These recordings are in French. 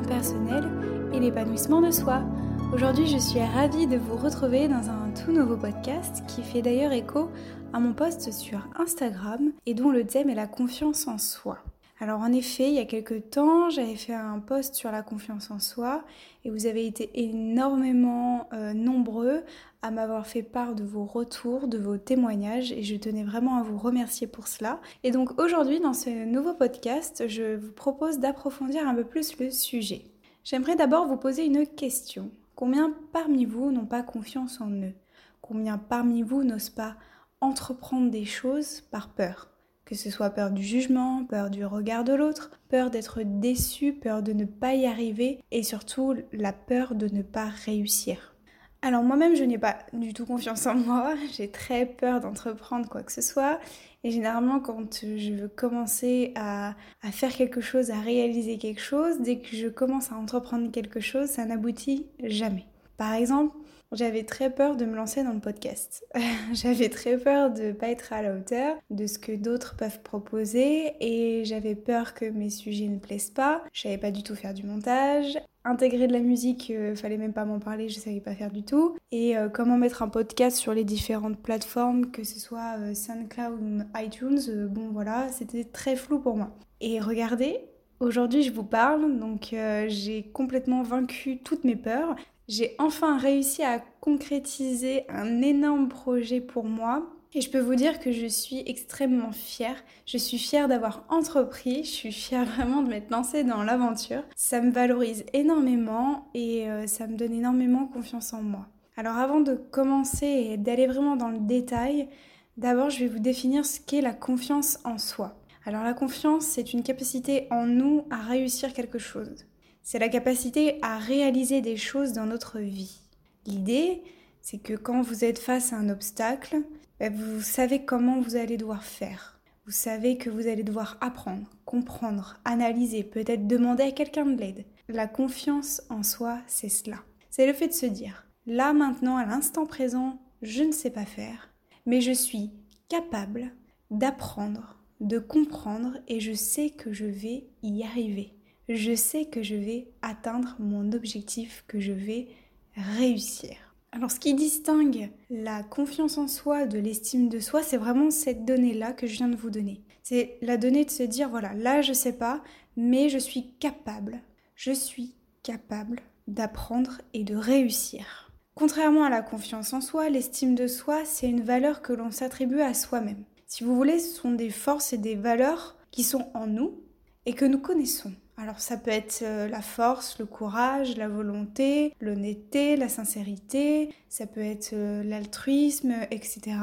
personnel et l'épanouissement de soi. Aujourd'hui, je suis ravie de vous retrouver dans un tout nouveau podcast qui fait d'ailleurs écho à mon post sur Instagram et dont le thème est la confiance en soi. Alors en effet, il y a quelques temps, j'avais fait un post sur la confiance en soi et vous avez été énormément euh, nombreux à m'avoir fait part de vos retours, de vos témoignages et je tenais vraiment à vous remercier pour cela. Et donc aujourd'hui, dans ce nouveau podcast, je vous propose d'approfondir un peu plus le sujet. J'aimerais d'abord vous poser une question. Combien parmi vous n'ont pas confiance en eux? Combien parmi vous n'osent pas entreprendre des choses par peur? Que ce soit peur du jugement, peur du regard de l'autre, peur d'être déçu, peur de ne pas y arriver et surtout la peur de ne pas réussir. Alors moi-même je n'ai pas du tout confiance en moi, j'ai très peur d'entreprendre quoi que ce soit et généralement quand je veux commencer à, à, faire quelque chose, à réaliser quelque chose, dès que je commence à entreprendre quelque chose, ça n'aboutit jamais. Par exemple, j'avais très peur de me lancer dans le podcast. j'avais très peur de ne pas être à la hauteur de ce que d'autres peuvent proposer et j'avais peur que mes sujets ne plaisent pas. Je savais pas du tout faire du montage. Intégrer de la musique, euh, fallait même pas m'en parler, je savais pas faire du tout. Et euh, comment mettre un podcast sur les différentes plateformes, que ce soit euh, SoundCloud ou iTunes, bon voilà, c'était très flou pour moi. Et regardez, Aujourd'hui, je vous parle, donc j'ai complètement vaincu toutes mes peurs. J'ai enfin réussi à concrétiser un énorme projet pour moi et je peux vous dire que je suis extrêmement fière. Je suis fière d'avoir entrepris, je suis fière vraiment de m'être lancée dans l'aventure. Ça me valorise énormément et euh, ça me donne énormément confiance en moi. Alors avant de commencer et d'aller vraiment dans le détail, d'abord je vais vous définir ce qu'est la confiance en soi. Alors la confiance, c'est une capacité en nous à réussir quelque chose c'est la capacité à réaliser des choses dans notre vie. L'idée, c'est que quand vous êtes face à un obstacle, ben, vous savez comment vous allez devoir faire. Vous savez que vous allez devoir apprendre, comprendre, analyser, peut-être demander à quelqu'un de l'aide. La confiance en soi, c'est cela. C'est le fait de se dire, là maintenant, à l'instant présent, je ne sais pas faire, mais je suis capable d'apprendre, de comprendre et je sais que je vais y arriver je sais que je vais atteindre mon objectif, que je vais réussir. Alors ce qui distingue la confiance en soi de l'estime de soi, c'est vraiment cette donnée-là que je viens de vous donner. C'est la donnée de se dire, voilà, là je sais pas, mais je suis capable, je suis capable d'apprendre et de réussir. Contrairement à la confiance en soi, l'estime de soi, c'est une valeur que l'on s'attribue à soi-même. Si vous voulez, ce sont des forces et des valeurs qui sont en nous et que nous connaissons. Alors ça peut être euh, la force, le courage, la volonté, l'honnêteté, la sincérité, ça peut être euh, l'altruisme, etc.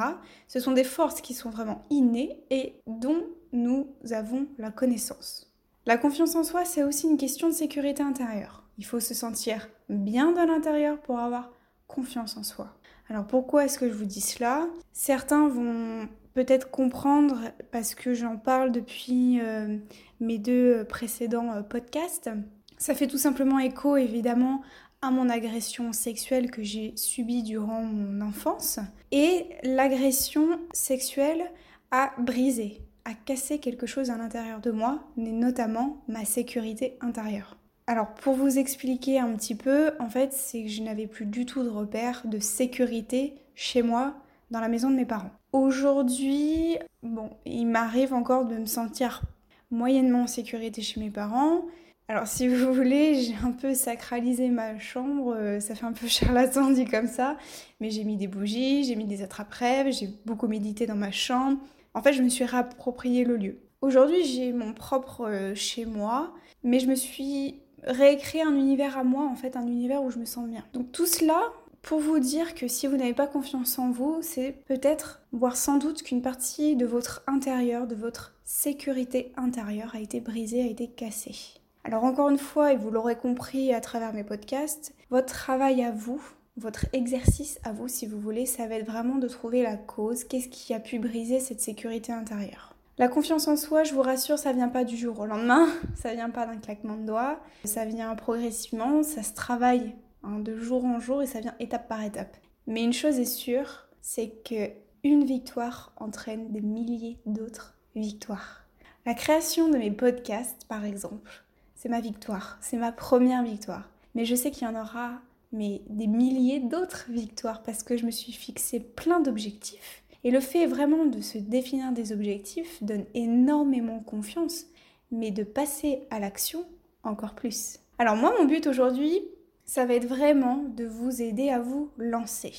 Ce sont des forces qui sont vraiment innées et dont nous avons la connaissance. La confiance en soi, c'est aussi une question de sécurité intérieure. Il faut se sentir bien dans l'intérieur pour avoir confiance en soi. Alors pourquoi est-ce que je vous dis cela? Certains vont peut-être comprendre parce que j'en parle depuis euh, mes deux précédents euh, podcasts. Ça fait tout simplement écho évidemment à mon agression sexuelle que j'ai subie durant mon enfance. Et l'agression sexuelle a brisé, a cassé quelque chose à l'intérieur de moi, mais notamment ma sécurité intérieure. Alors pour vous expliquer un petit peu, en fait c'est que je n'avais plus du tout de repère de sécurité chez moi dans la maison de mes parents. Aujourd'hui, bon, il m'arrive encore de me sentir moyennement en sécurité chez mes parents. Alors si vous voulez, j'ai un peu sacralisé ma chambre, euh, ça fait un peu charlatan dit comme ça, mais j'ai mis des bougies, j'ai mis des attrape-rêves, j'ai beaucoup médité dans ma chambre. En fait, je me suis réapproprié le lieu. Aujourd'hui, j'ai mon propre euh, chez moi, mais je me suis réécrit un univers à moi, en fait, un univers où je me sens bien. Donc tout cela, pour vous dire que si vous n'avez pas confiance en vous, c'est peut-être, voire sans doute, qu'une partie de votre intérieur, de votre sécurité intérieure a été brisée, a été cassée. Alors encore une fois, et vous l'aurez compris à travers mes podcasts, votre travail à vous, votre exercice à vous, si vous voulez, ça va être vraiment de trouver la cause, qu'est-ce qui a pu briser cette sécurité intérieure. La confiance en soi, je vous rassure, ça vient pas du jour au lendemain, ça vient pas d'un claquement de doigts, ça vient progressivement, ça se travaille Hein, de jour en jour et ça vient étape par étape. Mais une chose est sûre, c'est que une victoire entraîne des milliers d'autres victoires. La création de mes podcasts, par exemple, c'est ma victoire, c'est ma première victoire. Mais je sais qu'il y en aura mais des milliers d'autres victoires parce que je me suis fixé plein d'objectifs. Et le fait vraiment de se définir des objectifs donne énormément confiance, mais de passer à l'action encore plus. Alors moi, mon but aujourd'hui, ça va être vraiment de vous aider à vous lancer.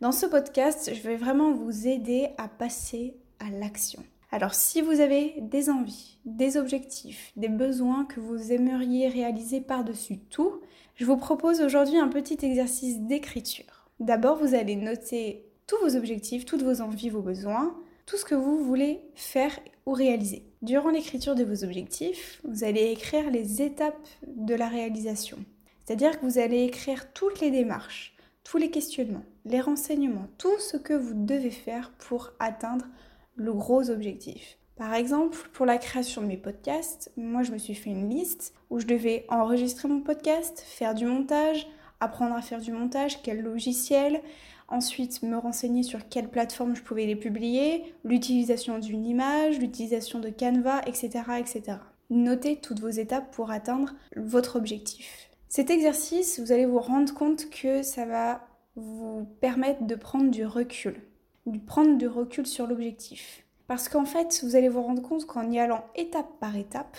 Dans ce podcast, je vais vraiment vous aider à passer à l'action. Alors si vous avez des envies, des objectifs, des besoins que vous aimeriez réaliser par-dessus tout, je vous propose aujourd'hui un petit exercice d'écriture. D'abord, vous allez noter tous vos objectifs, toutes vos envies, vos besoins, tout ce que vous voulez faire ou réaliser. Durant l'écriture de vos objectifs, vous allez écrire les étapes de la réalisation. C'est-à-dire que vous allez écrire toutes les démarches, tous les questionnements, les renseignements, tout ce que vous devez faire pour atteindre le gros objectif. Par exemple, pour la création de mes podcasts, moi je me suis fait une liste où je devais enregistrer mon podcast, faire du montage, apprendre à faire du montage, quel logiciel, ensuite me renseigner sur quelle plateforme je pouvais les publier, l'utilisation d'une image, l'utilisation de Canva, etc., etc. Notez toutes vos étapes pour atteindre votre objectif. Cet exercice, vous allez vous rendre compte que ça va vous permettre de prendre du recul, de prendre du recul sur l'objectif. Parce qu'en fait, vous allez vous rendre compte qu'en y allant étape par étape,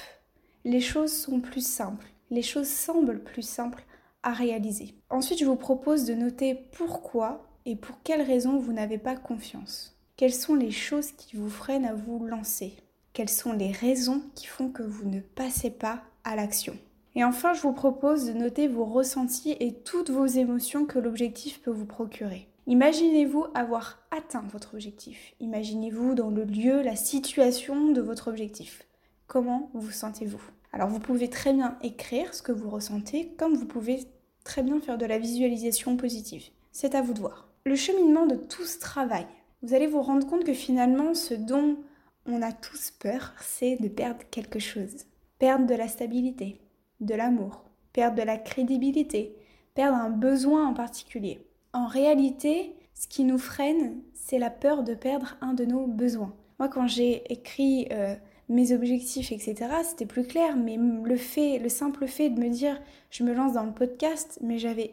les choses sont plus simples, les choses semblent plus simples à réaliser. Ensuite, je vous propose de noter pourquoi et pour quelles raisons vous n'avez pas confiance. Quelles sont les choses qui vous freinent à vous lancer? Quelles sont les raisons qui font que vous ne passez pas à l'action? Et enfin, je vous propose de noter vos ressentis et toutes vos émotions que l'objectif peut vous procurer. Imaginez-vous avoir atteint votre objectif. Imaginez-vous dans le lieu, la situation de votre objectif. Comment vous sentez-vous? Alors vous pouvez très bien écrire ce que vous ressentez, comme vous pouvez très bien faire de la visualisation positive. C'est à vous de voir. Le cheminement de tout ce travail, vous allez vous rendre compte que finalement ce dont on a tous peur, c'est de perdre quelque chose. Perdre de la stabilité, de l'amour, perdre de la crédibilité, perdre un besoin en particulier. En réalité, ce qui nous freine, c'est la peur de perdre un de nos besoins. Moi, quand j'ai écrit euh, mes objectifs, etc., c'était plus clair, mais le fait, le simple fait de me dire je me lance dans le podcast, mais j'avais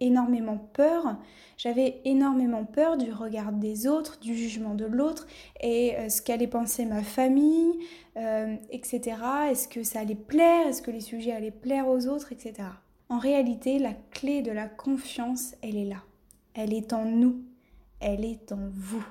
énormément peur. J'avais énormément peur du regard des autres, du jugement de l'autre, et euh, ce qu'allait penser ma famille, euh, etc. Est-ce que ça allait plaire? Est-ce que les sujets allaient plaire aux autres, etc. En réalité, la clé de la confiance, elle est là. Elle est en nous. Elle est en vous.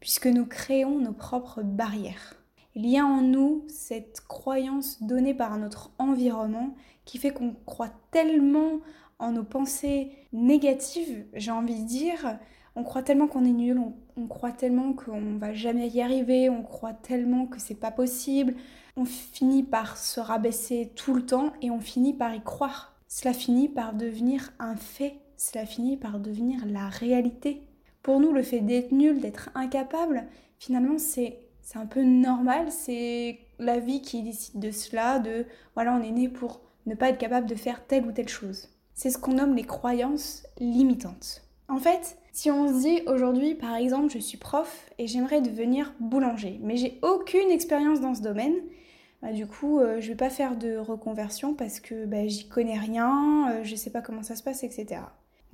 Puisque nous créons nos propres barrières. Il y a en nous cette croyance donnée par notre environnement qui fait qu'on croit tellement en nos pensées négatives, j'ai envie de dire, on croit tellement qu'on est nul, on, croit tellement qu'on va jamais y arriver, on croit tellement que c'est pas possible, on finit par se rabaisser tout le temps et on finit par y croire. Cela finit par devenir un fait, cela finit par devenir la réalité. Pour nous, le fait d'être nul, d'être incapable, finalement, c'est c'est un peu normal, c'est la vie qui décide de cela, de voilà, on est né pour ne pas être capable de faire telle ou telle chose. C'est ce qu'on nomme les croyances limitantes. En fait, si on se dit aujourd'hui, par exemple, je suis prof et j'aimerais devenir boulanger, mais j'ai aucune expérience dans ce domaine, bah, du coup, je euh, je vais pas faire de reconversion parce que bah, j'y connais rien, je euh, je sais pas comment ça se passe, etc.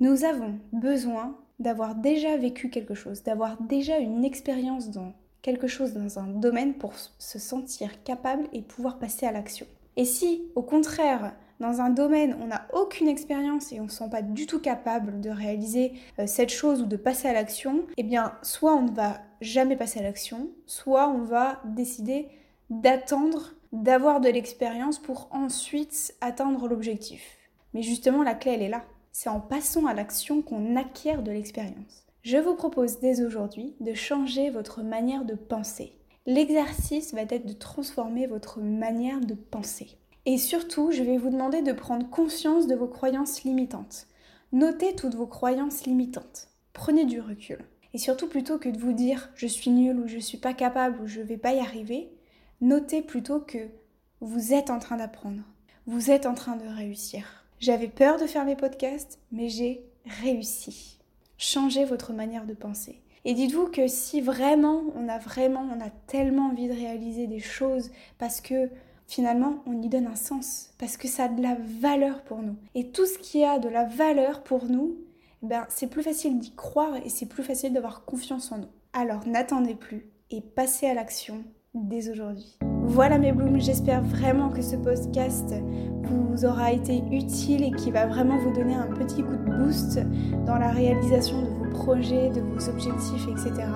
Nous avons besoin d'avoir déjà vécu quelque chose, d'avoir déjà une expérience dans quelque chose dans un domaine pour se sentir capable et pouvoir passer à l'action. Et si, au contraire, dans un domaine, on n'a aucune expérience et on ne se sent pas du tout capable de réaliser euh, cette chose ou de passer à l'action, eh bien, soit on ne va jamais passer à l'action, soit on va décider d'attendre d'avoir de l'expérience pour ensuite atteindre l'objectif. Mais justement, la clé, elle est là. C'est en passant à l'action qu'on acquiert de l'expérience. Je vous propose dès aujourd'hui de changer votre manière de penser. L'exercice va être de transformer votre manière de penser. Et surtout, je vais vous demander de prendre conscience de vos croyances limitantes. Notez toutes vos croyances limitantes. Prenez du recul. Et surtout, plutôt que de vous dire je suis nul ou je suis pas capable ou je vais pas y arriver, notez plutôt que vous êtes en train d'apprendre. Vous êtes en train de réussir. J'avais peur de faire mes podcasts, mais j'ai réussi. Changez votre manière de penser. Et dites-vous que si vraiment, on a vraiment, on a tellement envie de réaliser des choses parce que finalement, on y donne un sens, parce que ça a de la valeur pour nous. Et tout ce qui a de la valeur pour nous, ben, c'est plus facile d'y croire et c'est plus facile d'avoir confiance en nous. Alors n'attendez plus et passez à l'action dès aujourd'hui. Voilà mes blooms, j'espère vraiment que ce podcast vous aura été utile et qui va vraiment vous donner un petit coup de boost dans la réalisation de vos projets, de vos objectifs, etc.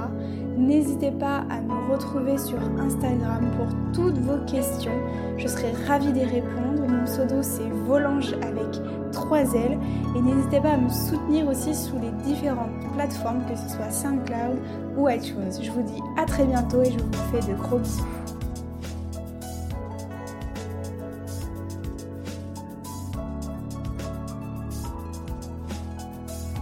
N'hésitez pas à me retrouver sur Instagram pour toutes vos questions. Je serai ravie d'y répondre. Mon pseudo c'est Volange avec 3 L. Et n'hésitez pas à me soutenir aussi sous les différentes plateformes, que ce soit SoundCloud ou iTunes. Je vous dis à très bientôt et je vous fais de gros bisous.